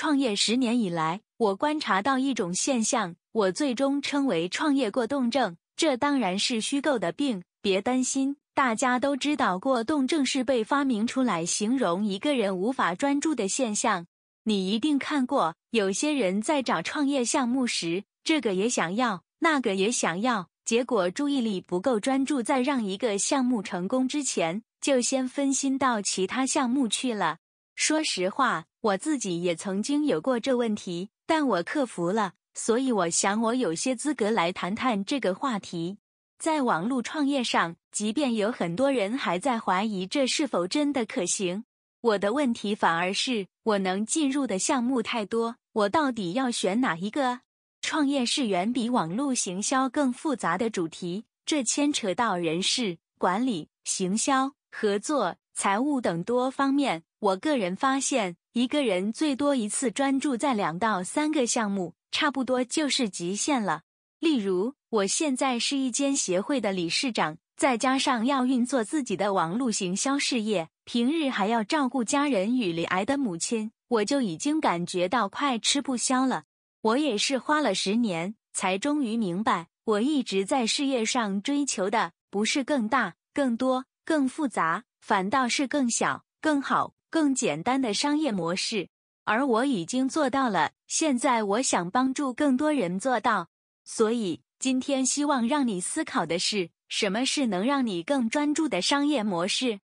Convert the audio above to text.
创业十年以来，我观察到一种现象，我最终称为创业过动症。这当然是虚构的病，别担心。大家都知道，过动症是被发明出来形容一个人无法专注的现象。你一定看过，有些人在找创业项目时，这个也想要，那个也想要，结果注意力不够专注，在让一个项目成功之前，就先分心到其他项目去了。说实话，我自己也曾经有过这问题，但我克服了，所以我想我有些资格来谈谈这个话题。在网络创业上，即便有很多人还在怀疑这是否真的可行，我的问题反而是我能进入的项目太多，我到底要选哪一个？创业是远比网络行销更复杂的主题，这牵扯到人事、管理、行销、合作、财务等多方面。我个人发现，一个人最多一次专注在两到三个项目，差不多就是极限了。例如，我现在是一间协会的理事长，再加上要运作自己的网络行销事业，平日还要照顾家人与罹癌的母亲，我就已经感觉到快吃不消了。我也是花了十年，才终于明白，我一直在事业上追求的不是更大、更多、更复杂，反倒是更小、更好、更简单的商业模式，而我已经做到了。现在我想帮助更多人做到。所以，今天希望让你思考的是，什么是能让你更专注的商业模式？